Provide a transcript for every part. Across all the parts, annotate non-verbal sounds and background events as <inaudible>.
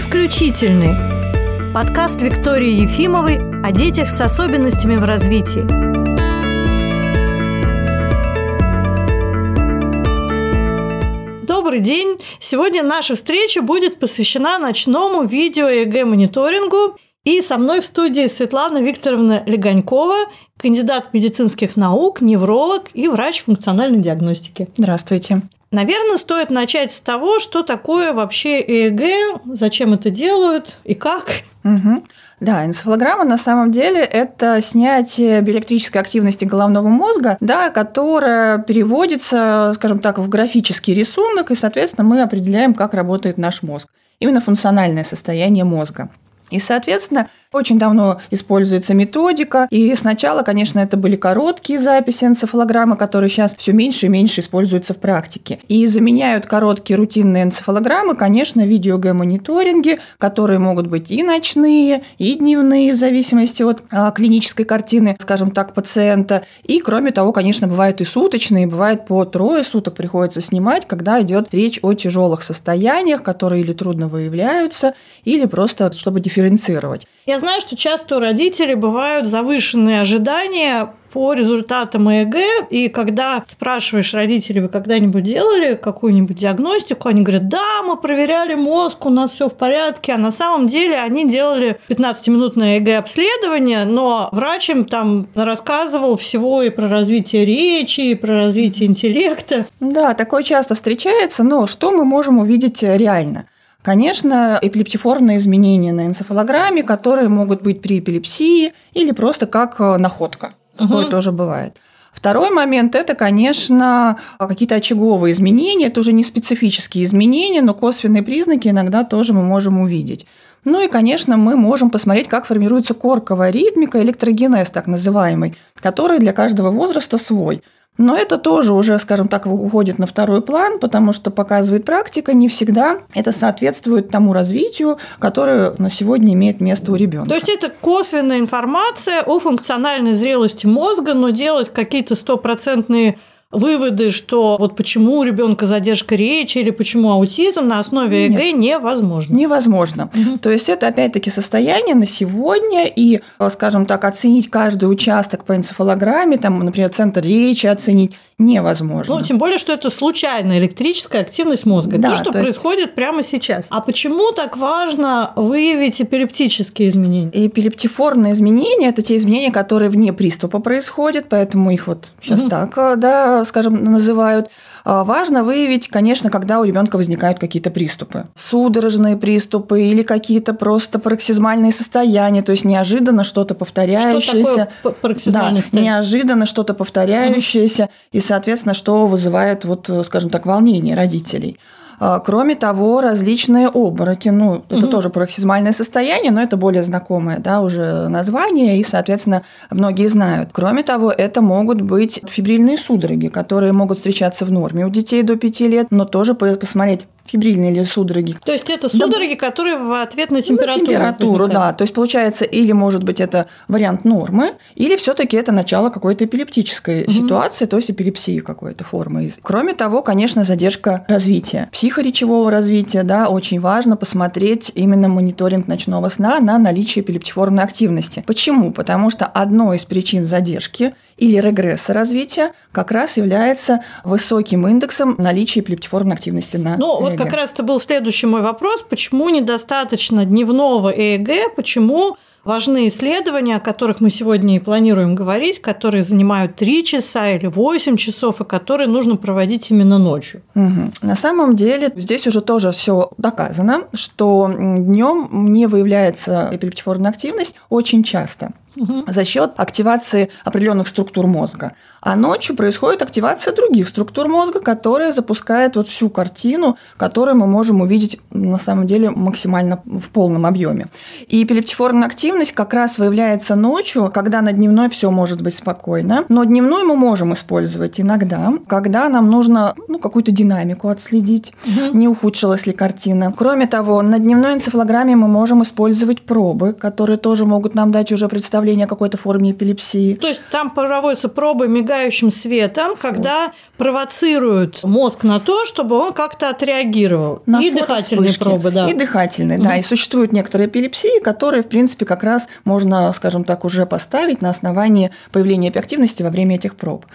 исключительный. Подкаст Виктории Ефимовой о детях с особенностями в развитии. Добрый день! Сегодня наша встреча будет посвящена ночному видео ЕГЭ-мониторингу. И со мной в студии Светлана Викторовна Леганькова, кандидат медицинских наук, невролог и врач функциональной диагностики. Здравствуйте. Наверное, стоит начать с того, что такое вообще ЭЭГ, зачем это делают и как. Угу. Да, энцефалограмма на самом деле это снятие биоэлектрической активности головного мозга, да, которая переводится, скажем так, в графический рисунок, и, соответственно, мы определяем, как работает наш мозг. Именно функциональное состояние мозга. И, соответственно, очень давно используется методика, и сначала, конечно, это были короткие записи энцефалограммы, которые сейчас все меньше и меньше используются в практике. И заменяют короткие рутинные энцефалограммы, конечно, видео-мониторинги, которые могут быть и ночные, и дневные, в зависимости от а, клинической картины, скажем так, пациента. И, кроме того, конечно, бывают и суточные, бывает по трое суток приходится снимать, когда идет речь о тяжелых состояниях, которые или трудно выявляются, или просто чтобы дифференцировать. Я знаю, что часто у родителей бывают завышенные ожидания по результатам ЭЭГ, и когда спрашиваешь родителей, вы когда-нибудь делали какую-нибудь диагностику, они говорят, да, мы проверяли мозг, у нас все в порядке, а на самом деле они делали 15-минутное ЭЭГ обследование, но врач им там рассказывал всего и про развитие речи, и про развитие интеллекта. Да, такое часто встречается, но что мы можем увидеть реально? Конечно, эпилептиформные изменения на энцефалограмме, которые могут быть при эпилепсии или просто как э, находка. Такое угу. тоже бывает. Второй момент – это, конечно, какие-то очаговые изменения. Это уже не специфические изменения, но косвенные признаки иногда тоже мы можем увидеть. Ну и, конечно, мы можем посмотреть, как формируется корковая ритмика, электрогенез так называемый, который для каждого возраста свой. Но это тоже уже, скажем так, уходит на второй план, потому что показывает практика, не всегда это соответствует тому развитию, которое на сегодня имеет место у ребенка. То есть это косвенная информация о функциональной зрелости мозга, но делать какие-то стопроцентные выводы, что вот почему у ребенка задержка речи или почему аутизм на основе ЭГ Нет. невозможно. Невозможно. Угу. То есть это опять-таки состояние на сегодня и, скажем так, оценить каждый участок по энцефалограмме, там, например, центр речи оценить невозможно. Ну, тем более, что это случайная электрическая активность мозга. Да, то, что то есть... происходит прямо сейчас. А почему так важно выявить эпилептические изменения? Эпилептиформные изменения – это те изменения, которые вне приступа происходят, поэтому их вот сейчас угу. так, да, скажем, называют. А, важно выявить, конечно, когда у ребенка возникают какие-то приступы. Судорожные приступы или какие-то просто пароксизмальные состояния, то есть неожиданно что-то повторяющееся. Что такое да, неожиданно что-то повторяющееся, и, соответственно, что вызывает, вот, скажем так, волнение родителей. А, кроме того, различные обмороки, ну, это угу. тоже пароксизмальное состояние, но это более знакомое, да, уже название, и, соответственно, многие знают. Кроме того, это могут быть фибрильные судороги, которые могут встречаться в норме у детей до 5 лет, но тоже посмотреть фибрильные или судороги. То есть это судороги, да. которые в ответ на температуру. На температуру, возникают. да. То есть получается, или может быть это вариант нормы, или все-таки это начало какой-то эпилептической угу. ситуации, то есть эпилепсии какой-то формы. Кроме того, конечно, задержка развития, психоречевого развития, да, очень важно посмотреть именно мониторинг ночного сна на наличие эпилептиформной активности. Почему? Потому что одной из причин задержки или регресса развития как раз является высоким индексом наличия эпилептиформной активности на Ну, ЭЭГ. вот как раз это был следующий мой вопрос. Почему недостаточно дневного ЭЭГ? Почему важны исследования, о которых мы сегодня и планируем говорить, которые занимают 3 часа или 8 часов, и которые нужно проводить именно ночью. Угу. На самом деле здесь уже тоже все доказано, что днем не выявляется эпилептиформная активность очень часто угу. за счет активации определенных структур мозга. А ночью происходит активация других структур мозга, которая запускает вот всю картину, которую мы можем увидеть на самом деле максимально в полном объеме. И эпилептиформная активность как раз выявляется ночью, когда на дневной все может быть спокойно. Но дневной мы можем использовать иногда, когда нам нужно ну, какую-то динамику отследить, угу. не ухудшилась ли картина. Кроме того, на дневной энцефалограмме мы можем использовать пробы, которые тоже могут нам дать уже представление представление о какой-то форме эпилепсии. То есть там проводятся пробы мигающим светом, когда провоцируют мозг на то, чтобы он как-то отреагировал. На и дыхательные вспышки. пробы, да. И дыхательные, да. И существуют некоторые эпилепсии, которые, в принципе, как раз можно, скажем так, уже поставить на основании появления эпиактивности во время этих проб.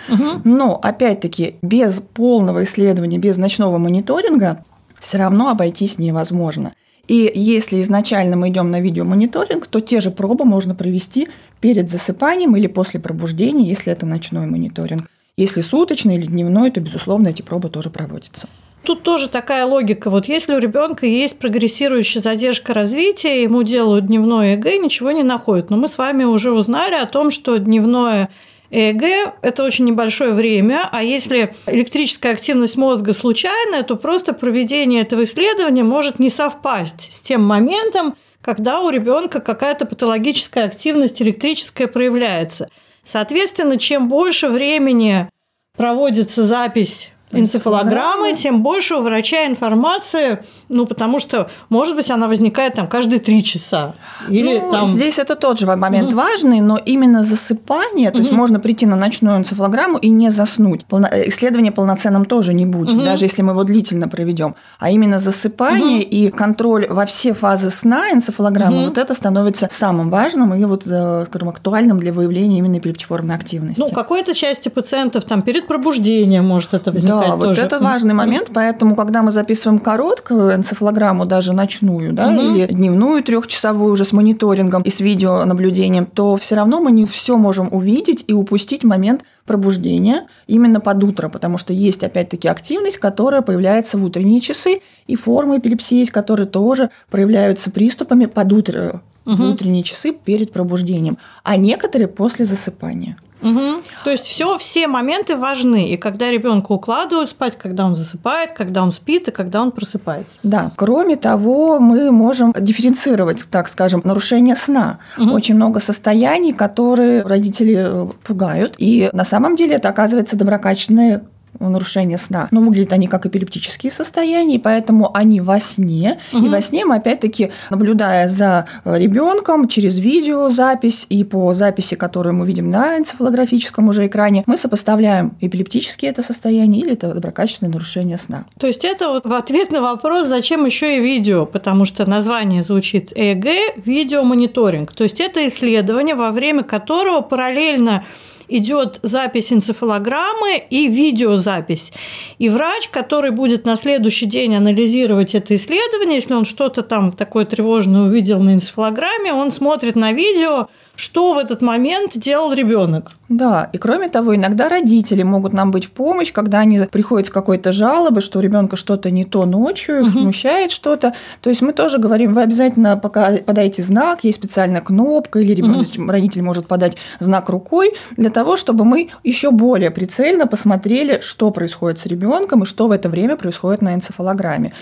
Но, опять-таки, без полного исследования, без ночного мониторинга все равно обойтись невозможно. И если изначально мы идем на видеомониторинг, то те же пробы можно провести перед засыпанием или после пробуждения, если это ночной мониторинг. Если суточный или дневной, то, безусловно, эти пробы тоже проводятся. Тут тоже такая логика. Вот если у ребенка есть прогрессирующая задержка развития, ему делают дневное ЭГ, ничего не находят. Но мы с вами уже узнали о том, что дневное ЭЭГ – это очень небольшое время, а если электрическая активность мозга случайная, то просто проведение этого исследования может не совпасть с тем моментом, когда у ребенка какая-то патологическая активность электрическая проявляется. Соответственно, чем больше времени проводится запись энцефалограммы, тем больше у врача информации, ну, потому что, может быть, она возникает там каждые три часа. Или ну, там... Здесь это тот же момент угу. важный, но именно засыпание, то угу. есть можно прийти на ночную энцефалограмму и не заснуть. Полно... Э, исследование полноценным тоже не будет, угу. даже если мы его длительно проведем. А именно засыпание угу. и контроль во все фазы сна энцефалограммы, угу. вот это становится самым важным и вот, э, скажем, актуальным для выявления именно эпилептиформной активности. Ну, какой-то части пациентов там перед пробуждением может это возникать да, вот тоже. это важный момент, поэтому, когда мы записываем короткую энцефалограмму, даже ночную, да, угу. или дневную трехчасовую уже с мониторингом и с видеонаблюдением, то все равно мы не все можем увидеть и упустить момент пробуждения именно под утро, потому что есть опять-таки активность, которая появляется в утренние часы, и формы эпилепсии есть, которые тоже проявляются приступами под утро, угу. в утренние часы перед пробуждением, а некоторые после засыпания. Угу. То есть все, все моменты важны. И когда ребенка укладывают спать, когда он засыпает, когда он спит и когда он просыпается. Да. Кроме того, мы можем дифференцировать, так скажем, нарушение сна. Угу. Очень много состояний, которые родители э, пугают. И на самом деле это оказывается доброкачественные нарушения сна. Но выглядят они как эпилептические состояния, и поэтому они во сне. Угу. И во сне мы опять-таки, наблюдая за ребенком через видеозапись и по записи, которую мы видим на энцефалографическом уже экране, мы сопоставляем эпилептические это состояние или это доброкачественное нарушение сна. То есть это вот в ответ на вопрос, зачем еще и видео, потому что название звучит ЭЭГ – видеомониторинг. То есть это исследование, во время которого параллельно идет запись энцефалограммы и видеозапись. И врач, который будет на следующий день анализировать это исследование, если он что-то там такое тревожное увидел на энцефалограмме, он смотрит на видео, что в этот момент делал ребенок. Да, и кроме того, иногда родители могут нам быть в помощь, когда они приходят с какой-то жалобой, что у ребенка что-то не то ночью, угу. смущает что-то. То есть мы тоже говорим, вы обязательно пока подайте знак, есть специальная кнопка, или ребенок, родитель может подать знак рукой для того, чтобы мы еще более прицельно посмотрели, что происходит с ребенком и что в это время происходит на энцефалограмме.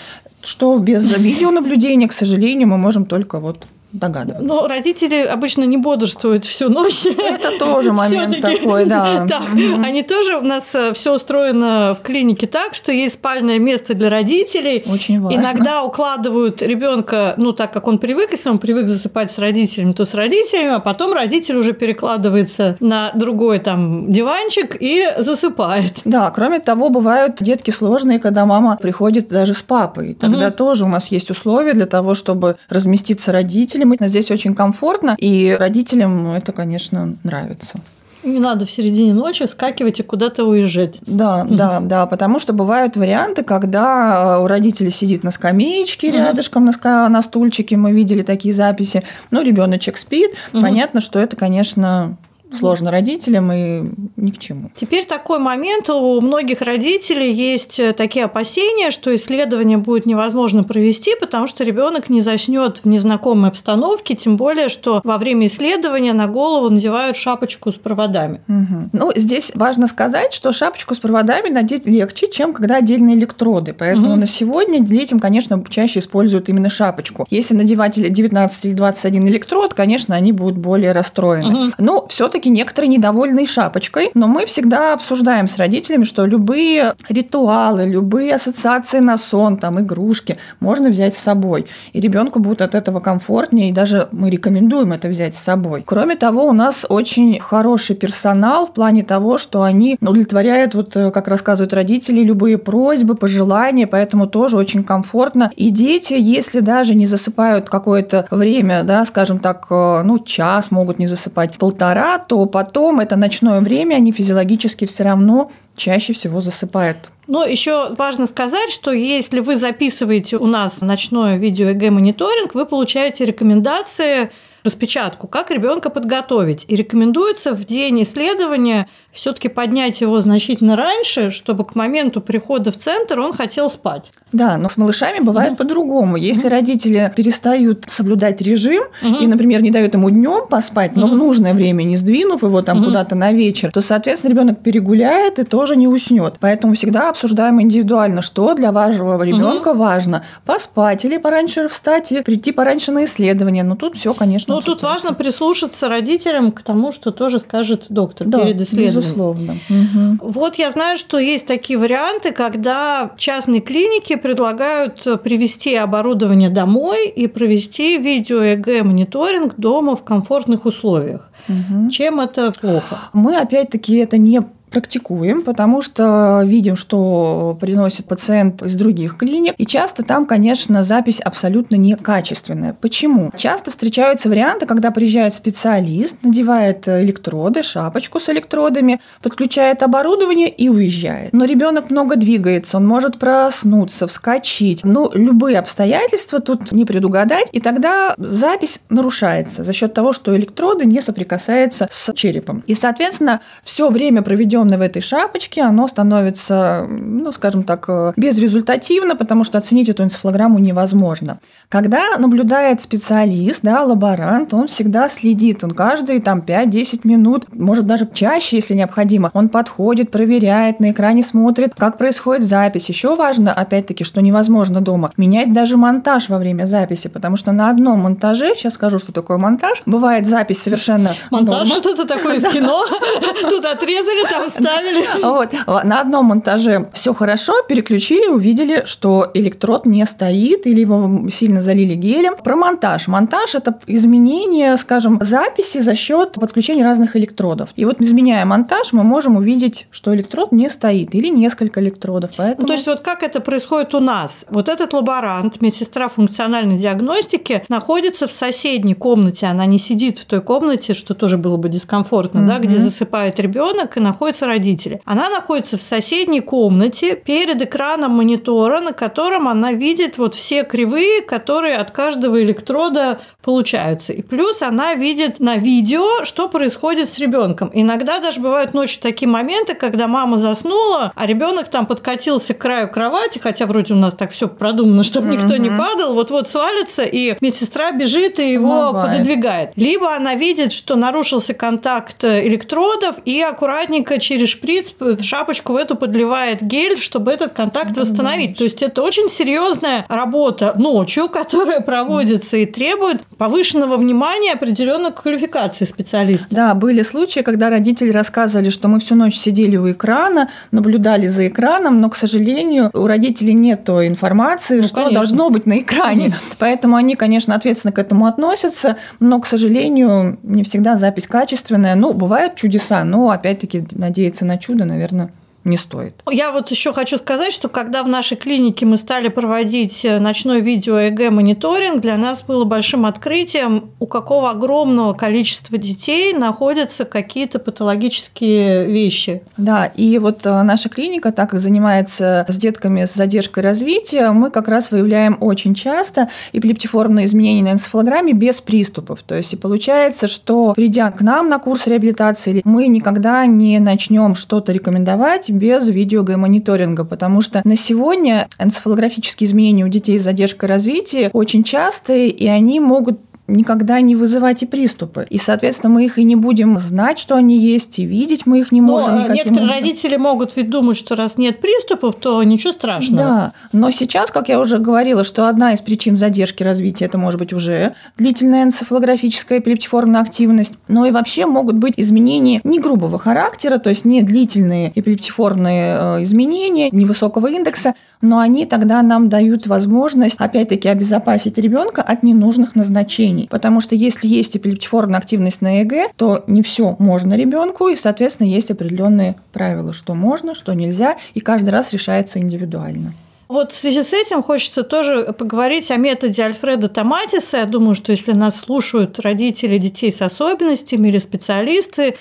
Что без <laughs> видеонаблюдения, к сожалению, мы можем только вот догадываться. Но родители обычно не бодрствуют всю ночь. Это тоже <laughs> момент такой, да. <laughs> Они тоже у нас э, все устроено в клинике так, что есть спальное место для родителей. Очень важно. Иногда укладывают ребенка, ну так как он привык, если он привык засыпать с родителями, то с родителями, а потом родитель уже перекладывается на другой там диванчик и засыпает. Да, кроме того, бывают детки сложные, когда мама приходит даже с папой. Тогда тоже у нас есть условия для того, чтобы разместиться родителям родителям здесь очень комфортно, и родителям это, конечно, нравится. Не надо в середине ночи скакивать и куда-то уезжать. Да, mm да, да, потому что бывают варианты, когда э, у родителей сидит на скамеечке mm рядышком, на, на стульчике, мы видели такие записи, ну, ребеночек спит, mm понятно, что это, конечно, сложно родителям и ни к чему. Теперь такой момент. У многих родителей есть э, такие опасения, что исследование будет невозможно провести, потому что ребенок не заснет в незнакомой обстановке, тем более, что во время исследования на голову надевают шапочку с проводами. Угу. Ну, здесь важно сказать, что шапочку с проводами надеть легче, чем когда отдельные электроды. Поэтому угу. на сегодня детям, конечно, чаще используют именно шапочку. Если надевать 19 или 21 электрод, конечно, они будут более расстроены. Угу. Но все-таки все-таки некоторые недовольны шапочкой, но мы всегда обсуждаем с родителями, что любые ритуалы, любые ассоциации на сон, там, игрушки можно взять с собой. И ребенку будет от этого комфортнее, и даже мы рекомендуем это взять с собой. Кроме того, у нас очень хороший персонал в плане того, что они удовлетворяют, вот э, как рассказывают родители, любые просьбы, пожелания, поэтому тоже очень комфортно. И дети, если даже не засыпают какое-то время, да, скажем так, э, ну, час могут не засыпать, полтора, то потом это ночное время они физиологически все равно чаще всего засыпают. Но еще важно сказать, что если вы записываете у нас ночное видео ЭГ-мониторинг, вы получаете рекомендации распечатку, как ребенка подготовить. И рекомендуется в день исследования все-таки поднять его значительно раньше, чтобы к моменту прихода в центр он хотел спать. Да, но с малышами бывает mm-hmm. по-другому. Если mm-hmm. родители перестают соблюдать режим mm-hmm. и, например, не дают ему днем поспать, но mm-hmm. в нужное время не сдвинув его там mm-hmm. куда-то на вечер, то, соответственно, ребенок перегуляет и тоже не уснет. Поэтому всегда обсуждаем индивидуально, что для вашего ребенка mm-hmm. важно: поспать или пораньше встать и прийти пораньше на исследование. Но тут все, конечно. Ну, тут важно прислушаться родителям к тому, что тоже скажет доктор да, перед исследованием. Безусловно. Угу. Вот я знаю, что есть такие варианты, когда частные клиники предлагают привести оборудование домой и провести видео-ЭГ-мониторинг дома в комфортных условиях. Угу. Чем это плохо? Мы опять-таки это не практикуем, потому что видим, что приносит пациент из других клиник. И часто там, конечно, запись абсолютно некачественная. Почему? Часто встречаются варианты, когда приезжает специалист, надевает электроды, шапочку с электродами, подключает оборудование и уезжает. Но ребенок много двигается, он может проснуться, вскочить. Ну, любые обстоятельства тут не предугадать, и тогда запись нарушается за счет того, что электроды не соприкасаются с черепом. И, соответственно, все время проведенное заключенное в этой шапочке, оно становится, ну, скажем так, э, безрезультативно, потому что оценить эту энцефалограмму невозможно. Когда наблюдает специалист, да, лаборант, он всегда следит, он каждые там 5-10 минут, может даже чаще, если необходимо, он подходит, проверяет, на экране смотрит, как происходит запись. Еще важно, опять-таки, что невозможно дома, менять даже монтаж во время записи, потому что на одном монтаже, сейчас скажу, что такое монтаж, бывает запись совершенно Монтаж что-то такое из кино, <laughs> тут отрезали, там ставили. <laughs> Вот. На одном монтаже все хорошо, переключили, увидели, что электрод не стоит или его сильно залили гелем. Про монтаж. Монтаж – это изменение, скажем, записи за счет подключения разных электродов. И вот изменяя монтаж, мы можем увидеть, что электрод не стоит или несколько электродов. Поэтому... Ну, то есть вот как это происходит у нас? Вот этот лаборант, медсестра функциональной диагностики, находится в соседней комнате. Она не сидит в той комнате, что тоже было бы дискомфортно, mm-hmm. да, где засыпает ребенок и находится находятся родители. Она находится в соседней комнате перед экраном монитора, на котором она видит вот все кривые, которые от каждого электрода получаются. И плюс она видит на видео, что происходит с ребенком. Иногда даже бывают ночью такие моменты, когда мама заснула, а ребенок там подкатился к краю кровати, хотя вроде у нас так все продумано, чтобы mm-hmm. никто не падал, вот-вот свалится, и медсестра бежит и его Бывает. пододвигает. Либо она видит, что нарушился контакт электродов, и аккуратненько через шприц в шапочку в эту подливает гель, чтобы этот контакт восстановить. То есть это очень серьезная работа ночью, <laughs> которая проводится и требует повышенного внимания определенных квалификаций специалистов. Да, были случаи, когда родители рассказывали, что мы всю ночь сидели у экрана, наблюдали за экраном, но, к сожалению, у родителей нет той информации, ну, что конечно. должно быть на экране. Поэтому они, конечно, ответственно к этому относятся, но, к сожалению, не всегда запись качественная. Ну, бывают чудеса, но, опять-таки, надеяться на чудо, наверное, не стоит. Я вот еще хочу сказать, что когда в нашей клинике мы стали проводить э, ночной видео ЭГ мониторинг, для нас было большим открытием, у какого огромного количества детей находятся какие-то патологические вещи. Да, и вот э, наша клиника, так как занимается с детками с задержкой развития, мы как раз выявляем очень часто эпилептиформные изменения на энцефалограмме без приступов. То есть и получается, что придя к нам на курс реабилитации, мы никогда не начнем что-то рекомендовать без видеогомониторинга, потому что на сегодня энцефалографические изменения у детей с задержкой развития очень частые, и они могут никогда не вызывать и приступы. И, соответственно, мы их и не будем знать, что они есть, и видеть мы их не Но можем. э, никаким некоторые образом. родители могут ведь думать, что раз нет приступов, то ничего страшного. Да, но сейчас, как я уже говорила, что одна из причин задержки развития это может быть уже длительная энцефалографическая эпилептиформная активность, но и вообще могут быть изменения не грубого характера, то есть не длительные эпилептиформные э, изменения, невысокого индекса, но они тогда нам дают возможность, опять-таки, обезопасить ребенка от ненужных назначений. Потому что если есть эпилептиформная активность на ЭГ, то не все можно ребенку, и, соответственно, есть определенные правила, что можно, что нельзя, и каждый раз решается индивидуально. Вот в связи с этим хочется тоже поговорить о методе Альфреда Томатиса. Я думаю, что если нас слушают родители детей с особенностями или специалисты,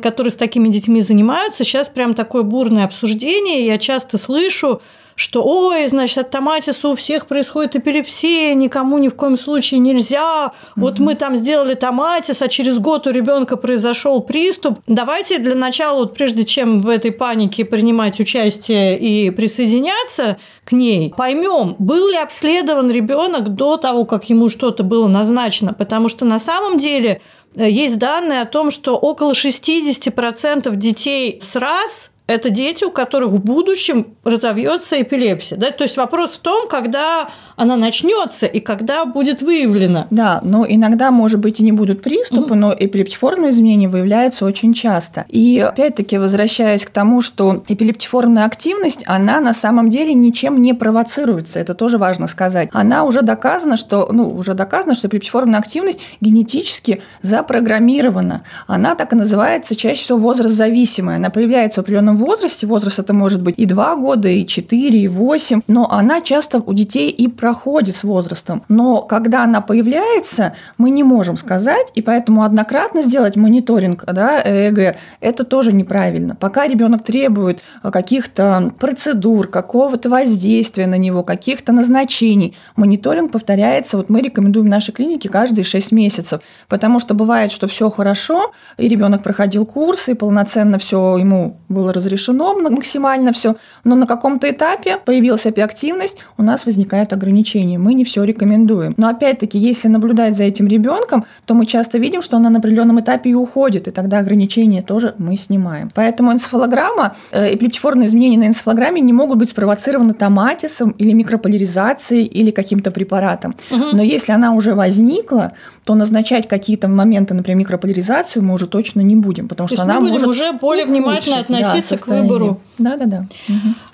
которые с такими детьми занимаются, сейчас прям такое бурное обсуждение. Я часто слышу, что ой, значит, от томатиса у всех происходит эпилепсия, никому ни в коем случае нельзя. Вот мы там сделали томатис, а через год у ребенка произошел приступ. Давайте для начала, вот прежде чем в этой панике принимать участие и присоединяться к ней, поймем, был ли обследован ребенок до того, как ему что-то было назначено. Потому что на самом деле есть данные о том, что около 60% детей с раз это дети, у которых в будущем разовьется эпилепсия. Да? То есть вопрос в том, когда она начнется и когда будет выявлена. Да, но иногда, может быть, и не будут приступы, но эпилептиформные изменения выявляются очень часто. И опять-таки, возвращаясь к тому, что эпилептиформная активность, она на самом деле ничем не провоцируется. Это тоже важно сказать. Она уже доказана, что, ну, уже доказано, что эпилептиформная активность генетически запрограммирована. Она так и называется чаще всего возраст зависимая. Она проявляется в определенном возрасте. Возраст это может быть и 2 года, и 4, и 8. Но она часто у детей и проходит с возрастом. Но когда она появляется, мы не можем сказать, и поэтому однократно сделать мониторинг да, ЭЭГ – это тоже неправильно. Пока ребенок требует каких-то процедур, какого-то воздействия на него, каких-то назначений, мониторинг повторяется. Вот мы рекомендуем в нашей клинике каждые 6 месяцев, потому что бывает, что все хорошо, и ребенок проходил курсы, и полноценно все ему было разрешено максимально все, но на каком-то этапе появилась эпиактивность, у нас возникают ограничения. Мы не все рекомендуем. Но опять-таки, если наблюдать за этим ребенком, то мы часто видим, что она на определенном этапе и уходит, и тогда ограничения тоже мы снимаем. Поэтому энцефалограмма, э, эпилептиформные изменения на энцефалограмме не могут быть спровоцированы томатисом или микрополяризацией или каким-то препаратом. Угу. Но если она уже возникла, то назначать какие-то моменты, например, микрополяризацию мы уже точно не будем, потому То что она мы будем может уже более внимательно ухудшить, относиться к выбору. Да, да, да.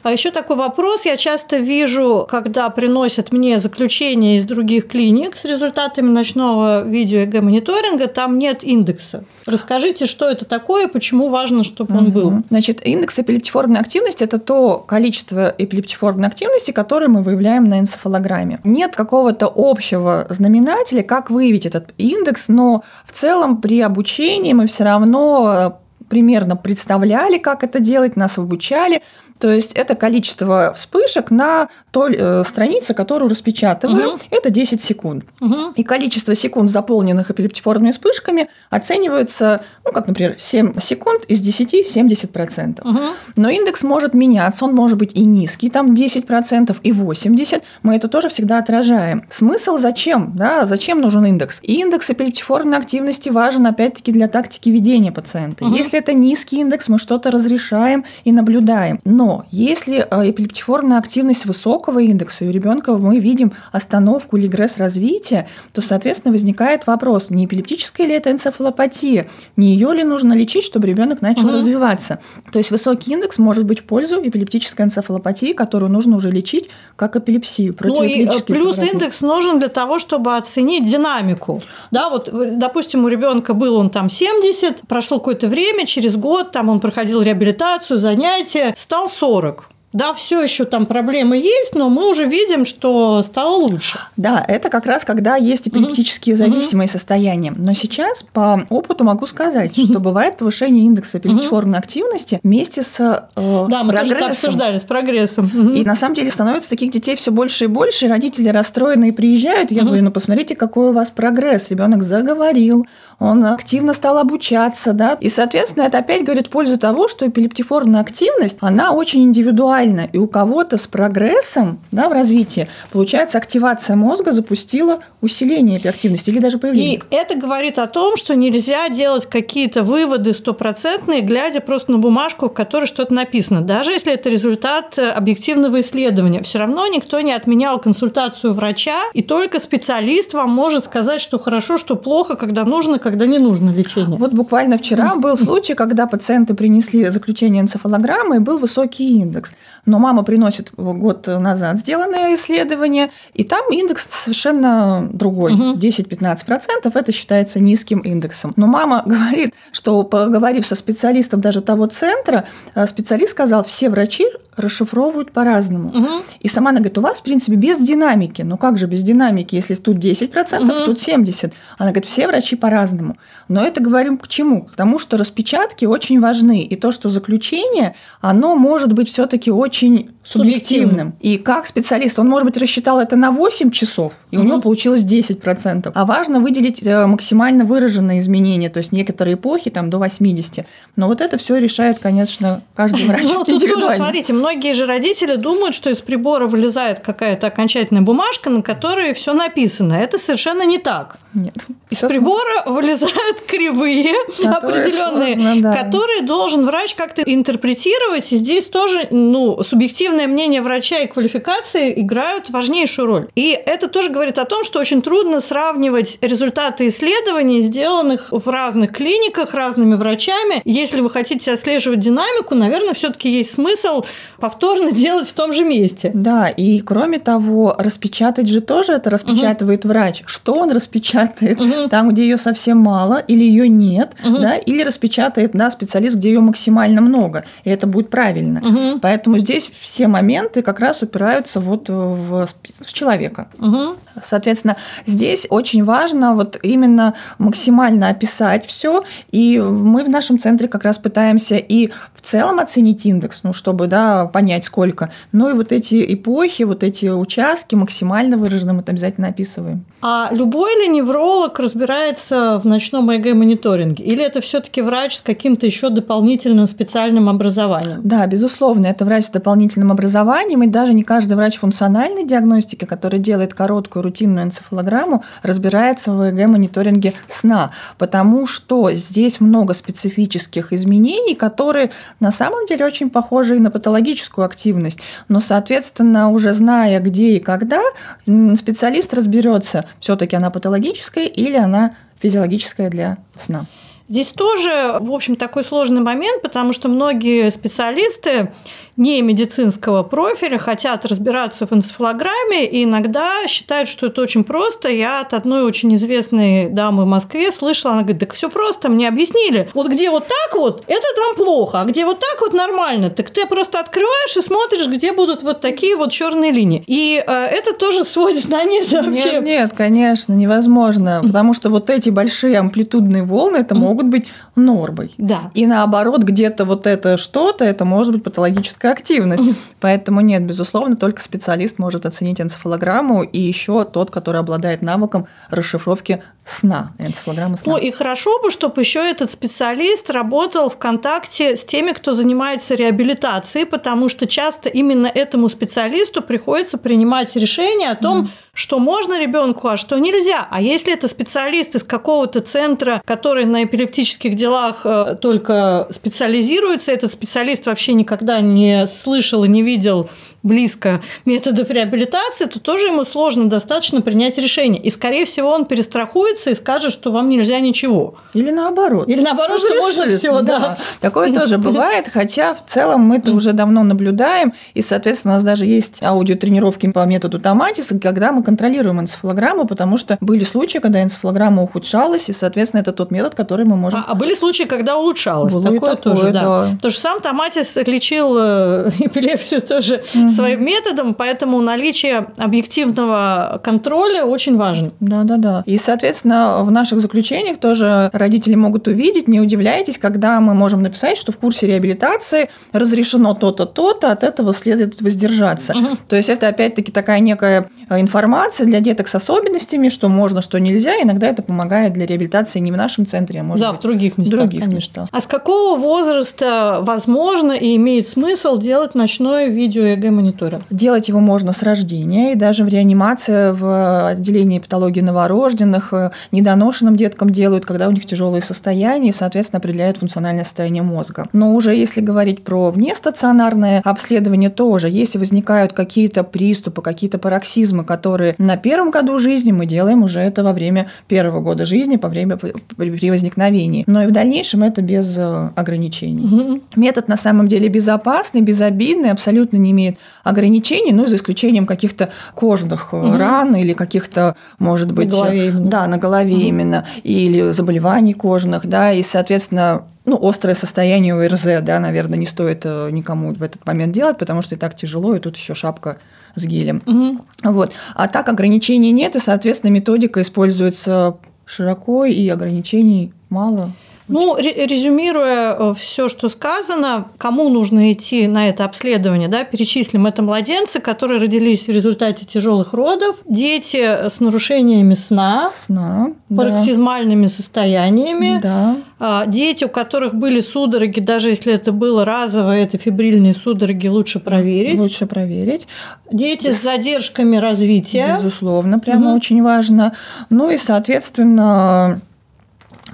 А еще такой вопрос. Я часто вижу, когда приносят мне заключения из других клиник с результатами ночного видео ЭГ-мониторинга, там нет индекса. Расскажите, что это такое, почему важно, чтобы он был. Значит, индекс эпилептиформной активности – это то количество эпилептиформной активности, которое мы выявляем на энцефалограмме. Нет какого-то общего знаменателя, как выявить этот индекс, но в целом при обучении мы все равно э, примерно представляли, как это делать, нас обучали. То есть это количество вспышек на той э, странице, которую распечатываем, Мгм. это 10 секунд. Мгм. И количество секунд, заполненных эпилептиформными вспышками, оценивается, ну, как, например, 7 секунд из 10 – 70%. Мгм. Но индекс может меняться, он может быть и низкий, там 10%, и 80%. Мы это тоже всегда отражаем. Смысл зачем? Да? Зачем нужен индекс? И индекс эпилептиформной активности важен, опять-таки, для тактики ведения пациента. Мгм. Если это низкий индекс, мы что-то разрешаем и наблюдаем. Но если э, эпилептиформная активность высокого индекса, и у ребенка мы видим остановку или регресс развития, то, соответственно, возникает вопрос, не эпилептическая ли это энцефалопатия, не ее ли нужно лечить, чтобы ребенок начал Мгм. развиваться. То есть высокий индекс может быть в пользу эпилептической энцефалопатии, которую нужно уже лечить как эпилепсию. Ну и э, плюс препараты. индекс нужен для того, чтобы оценить динамику. Да, вот, э, допустим, у ребенка был он там 70, прошло какое-то время, через год там он проходил реабилитацию, занятия, стал 40. Да, все еще там проблемы есть, но мы уже видим, что стало лучше. Да, это как раз когда есть эпилептические Мгм. зависимые состояния. Но сейчас по опыту могу сказать, что бывает повышение индекса эпилептиформной активности вместе с э, Да, мы тоже прогрессом. обсуждали с прогрессом. Мгм. И на самом деле становится таких детей все больше и больше, и родители расстроенные приезжают. Я Мгм. говорю, ну посмотрите, какой у вас прогресс. Ребенок заговорил, он активно стал обучаться, да, и, соответственно, это опять говорит в пользу того, что эпилептиформная активность, она очень индивидуальна, и у кого-то с прогрессом, да, в развитии, получается, активация мозга запустила усиление этой активности или даже появление. И это говорит о том, что нельзя делать какие-то выводы стопроцентные, глядя просто на бумажку, в которой что-то написано. Даже если это результат объективного исследования, все равно никто не отменял консультацию врача, и только специалист вам может сказать, что хорошо, что плохо, когда нужно, когда не нужно лечение. Вот буквально вчера был случай, когда пациенты принесли заключение энцефалограммы, и был высокий индекс. Но мама приносит год назад сделанное исследование, и там индекс совершенно другой. Угу. 10-15% это считается низким индексом. Но мама <laughs> говорит, что поговорив со специалистом даже того центра, э, специалист сказал, все врачи расшифровывают по-разному. Угу. И сама она говорит, у вас, в принципе, без динамики. Ну как же без динамики, если тут 10%, угу. тут 70%. Она говорит, все врачи по-разному. Но это говорим к чему? К тому, что распечатки очень важны. И то, что заключение, оно может быть все таки очень субъективным. И как специалист, он, может быть, рассчитал это на 8 часов, и угу. у него получилось 10%. А важно выделить э, максимально выраженные изменения, то есть некоторые эпохи там до 80. Но вот это все решает, конечно, каждый <laughs> врач ну, тут тоже, смотрите, многие же родители думают, что из прибора вылезает какая-то окончательная бумажка, на которой все написано. Это совершенно не так. Нет. Из прибора сложно. вылезают кривые определенные, сложно, да. которые должен врач как-то интерпретировать. И здесь тоже, ну, субъективное мнение врача и квалификации играют важнейшую роль. И это тоже говорит о том, что очень трудно сравнивать результаты исследований, сделанных в разных клиниках разными врачами. Если вы хотите отслеживать динамику, наверное, все-таки есть смысл повторно делать в том же месте. Да, и кроме того, распечатать же тоже это распечатывает угу. врач. Что он распечатает? Угу. Там, где ее совсем мало, или ее нет, угу. да, или распечатает да, специалист, где ее максимально много. И это будет правильно. Угу. Поэтому здесь все моменты как раз упираются вот в, в человека. Угу. Соответственно, здесь очень важно вот именно максимально описать все, и мы в нашем центре как раз пытаемся и в целом оценить индекс, ну, чтобы да, понять сколько, но и вот эти эпохи, вот эти участки максимально выражены мы обязательно описываем. А любой ли невролог разбирается в ночном ЭГ-мониторинге? Или это все таки врач с каким-то еще дополнительным специальным образованием? Да, безусловно, это врач с дополнительным образованием, и даже не каждый врач функциональной диагностики, который делает короткую рутинную энцефалограмму, разбирается в ЭГ-мониторинге сна, потому что здесь много специфических изменений, которые на самом деле очень похожи и на патологическую активность. Но, соответственно, уже зная, где и когда, специалист разберется, все-таки она патологическая или она физиологическая для сна. Здесь тоже, в общем, такой сложный момент, потому что многие специалисты не медицинского профиля хотят разбираться в энцефалограмме и иногда считают, что это очень просто. Я от одной очень известной дамы в Москве слышала, она говорит, так все просто, мне объяснили. Вот где вот так вот, это там плохо, а где вот так вот нормально. Так ты просто открываешь и смотришь, где будут вот такие вот черные линии. И э, это тоже сводит на нет вообще. Нет, нет, конечно, невозможно, потому что вот эти большие амплитудные волны, это могут быть нормой. Да. И наоборот, где-то вот это что-то, это может быть патологическая физическая активность. Поэтому нет, безусловно, только специалист может оценить энцефалограмму и еще тот, который обладает навыком расшифровки сна, энцефалограммы сна. Ну и хорошо бы, чтобы еще этот специалист работал в контакте с теми, кто занимается реабилитацией, потому что часто именно этому специалисту приходится принимать решение о том, mm. что можно ребенку, а что нельзя. А если это специалист из какого-то центра, который на эпилептических делах э, только специализируется, этот специалист вообще никогда не слышал и не видел близко методов реабилитации, то тоже ему сложно достаточно принять решение. И, скорее всего, он перестрахуется и скажет, что вам нельзя ничего. Или наоборот. Или наоборот, что можно все, да. да. Такое тоже бывает, хотя в целом мы это уже давно наблюдаем, и, соответственно, у нас даже есть аудиотренировки по методу Томатиса, когда мы контролируем энцефалограмму, потому что были случаи, когда энцефалограмма ухудшалась, и, соответственно, это тот метод, который мы можем... А, а были случаи, когда улучшалось. Было такое, такое тоже, да. да. Потому что сам Томатис лечил э, <laughs> эпилепсию тоже угу своим методом, поэтому наличие объективного контроля очень важно. Да, да, да. И, соответственно, в наших заключениях тоже родители могут увидеть, не удивляйтесь, когда мы можем написать, что в курсе реабилитации разрешено то-то, то-то, от этого следует воздержаться. Угу. То есть это опять-таки такая некая информация для деток с особенностями, что можно, что нельзя. Иногда это помогает для реабилитации не в нашем центре, а может да, быть, в других местах, других конечно. местах. А с какого возраста возможно и имеет смысл делать ночной видео-ЭГ-мониторинг? Делать его можно с рождения, и даже в реанимации в отделении патологии новорожденных э, недоношенным деткам делают, когда у них тяжелые состояния, и, соответственно, определяют функциональное состояние мозга. Но уже если говорить про внестационарное обследование, тоже, если возникают какие-то приступы, какие-то пароксизмы, которые на первом году жизни мы делаем уже это во время первого года жизни, по время при возникновении. Но и в дальнейшем это без э, ограничений. Мгм. Метод на самом деле безопасный, безобидный, абсолютно не имеет ограничений, ну, за исключением каких-то кожных Мгм. ран или каких-то, может быть, голове именно. да, на голове Мгм. именно, или заболеваний кожных, да, и, соответственно, ну, острое состояние ОРЗ, да, наверное, не стоит э, никому в этот момент делать, потому что и так тяжело, и тут еще шапка с гелем. Мгм. Вот. А так ограничений нет, и, соответственно, методика используется широко, и ограничений мало. Ну, ре- резюмируя все, что сказано, кому нужно идти на это обследование, да, перечислим, это младенцы, которые родились в результате тяжелых родов, дети с нарушениями сна, Сна. да. пароксизмальными состояниями, Да. а, дети, у которых были судороги, даже если это было разовое, это фибрильные судороги, лучше проверить, Лучше проверить. дети с задержками развития, Безусловно, прямо Мгм. очень важно. Ну и, соответственно,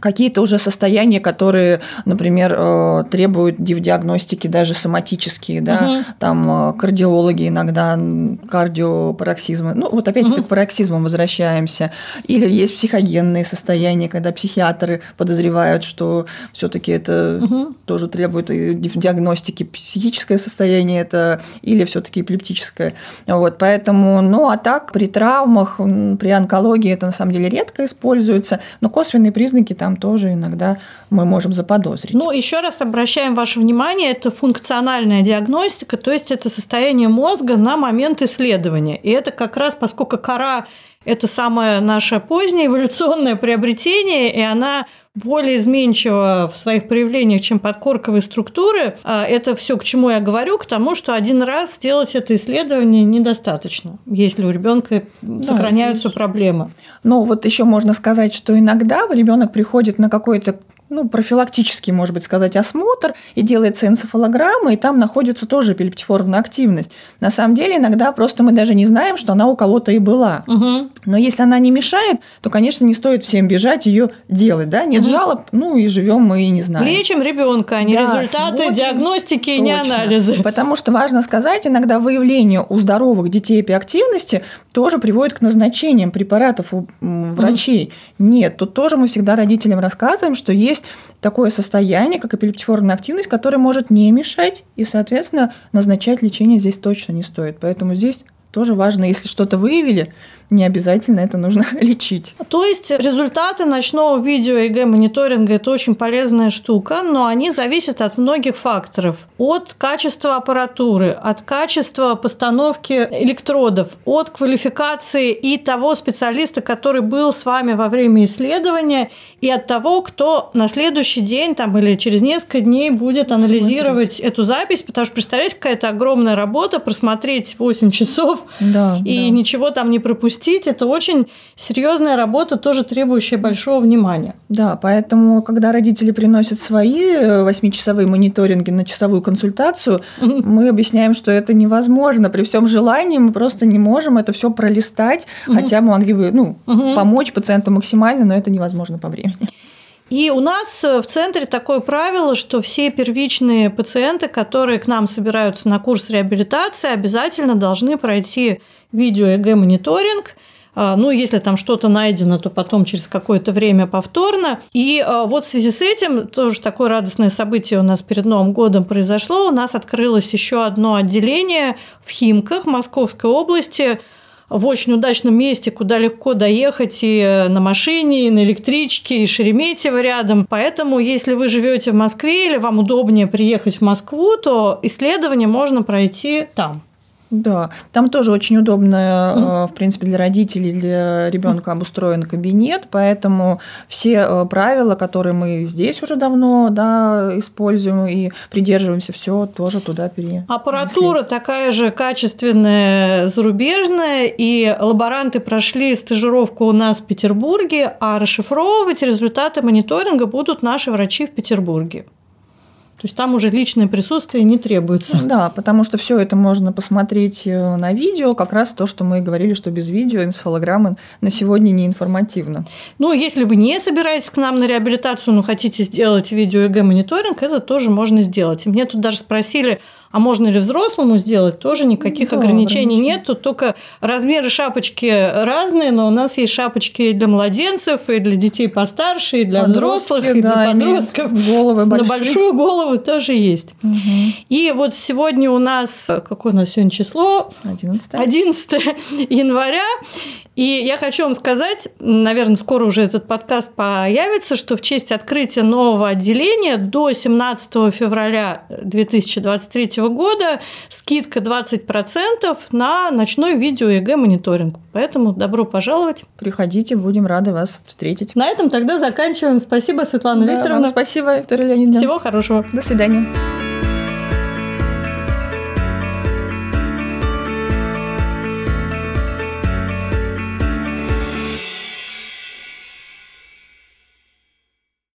какие-то уже состояния, которые, например, э, требуют диагностики даже соматические, да, Мгм. там э, кардиологи иногда кардиопароксизмы. Ну, вот опять-таки Мгм. к пароксизмам возвращаемся. Или есть психогенные состояния, когда психиатры подозревают, что все-таки это Мгм. тоже требует диагностики психическое состояние это или все-таки эпилептическое. Вот, поэтому, ну а так при травмах, при онкологии это на самом деле редко используется, но косвенные признаки там тоже иногда мы можем заподозрить. Ну, еще раз обращаем ваше внимание, это функциональная диагностика, то есть это состояние мозга на момент исследования. И это как раз, поскольку кора – это самое наше позднее эволюционное приобретение, и она более изменчива в своих проявлениях, чем подкорковые структуры. А Это все, к чему я говорю, к тому, что один раз сделать это исследование недостаточно, если у ребенка сохраняются проблемы. Ну, вот еще можно сказать, что иногда ребенок приходит на какой-то ну, профилактический, может быть, сказать, осмотр, и делается энцефалограмма, и там находится тоже эпилептиформная активность. На самом деле, иногда просто мы даже не знаем, что она у кого-то и была. Мгм. Но если она не мешает, то, конечно, не стоит всем бежать ее делать, да? Нет Мгм. жалоб, ну и живем мы и не знаем. Лечим ребенка, а не Да, результаты смотрим. диагностики и не Точно. анализы. Потому что важно сказать, иногда выявление у здоровых детей эпиактивности тоже приводит к назначениям препаратов у врачей. Нет, тут тоже мы всегда родителям рассказываем, что есть такое состояние, как эпилептиформная активность, которое может не мешать, и, соответственно, назначать лечение здесь точно не стоит. Поэтому здесь тоже важно, если что-то выявили, не обязательно это нужно <laughs> лечить. То есть результаты ночного видео ЭГ мониторинга это очень полезная штука, но они зависят от многих факторов. От качества аппаратуры, от качества постановки электродов, от квалификации и того специалиста, который был с вами во время исследования, и от того, кто на следующий день там, или через несколько дней будет анализировать эту запись, потому что, представляете, какая-то огромная работа, просмотреть 8 часов Да, и да. ничего там не пропустить. Это очень серьезная работа, тоже требующая большого внимания. Да, поэтому, когда родители приносят свои э, восьмичасовые мониторинги на часовую консультацию, мы объясняем, что это невозможно. При всем желании мы просто не можем это все пролистать, хотя мы могли бы ну, помочь пациенту максимально, но это невозможно по времени. И у нас э, в центре такое правило, что все первичные пациенты, которые к нам собираются на курс реабилитации, обязательно должны пройти видео-ЭГ-мониторинг. А, Ну, если там что-то найдено, то потом через какое-то время повторно. И а, вот в связи с этим тоже такое радостное событие у нас перед Новым годом произошло. У нас открылось еще одно отделение в Химках Московской области в очень удачном месте, куда легко доехать и э, на машине, и на электричке, и Шереметьево рядом. Поэтому, если вы живете в Москве или вам удобнее приехать в Москву, то исследование можно пройти там. Да, там тоже очень удобно, mm. в принципе, для родителей, для ребенка обустроен кабинет, поэтому все э, правила, которые мы здесь уже давно да, используем и придерживаемся, все тоже туда перенесли. Аппаратура такая же качественная, зарубежная, и лаборанты прошли стажировку у нас в Петербурге, а расшифровывать результаты мониторинга будут наши врачи в Петербурге. То есть там уже личное присутствие не требуется. Да, потому что все это можно посмотреть э, на видео, как раз то, что мы говорили, что без видео энцефалограммы на сегодня не информативно. Ну, если вы не собираетесь к нам на реабилитацию, но хотите сделать видео ЭГ мониторинг, это тоже можно сделать. И мне тут даже спросили, а можно ли взрослому сделать, тоже никаких да, ограничений нет. Тут только размеры шапочки разные, но у нас есть шапочки и для младенцев, и для детей постарше, и для Подростки, взрослых, и да, для подростков. Головы На большую голову тоже есть. Угу. И вот сегодня у нас, какое у нас сегодня число? 11. 11 января. И я хочу вам сказать, наверное, скоро уже этот подкаст появится, что в честь открытия нового отделения до 17 февраля 2023 года скидка 20% на ночной видео ЕГЭ мониторинг. Поэтому добро пожаловать. Приходите, будем рады вас встретить. На этом тогда заканчиваем. Спасибо, Светлана да, Викторовна. спасибо, Виктория Леонидовна. Всего хорошего. До свидания.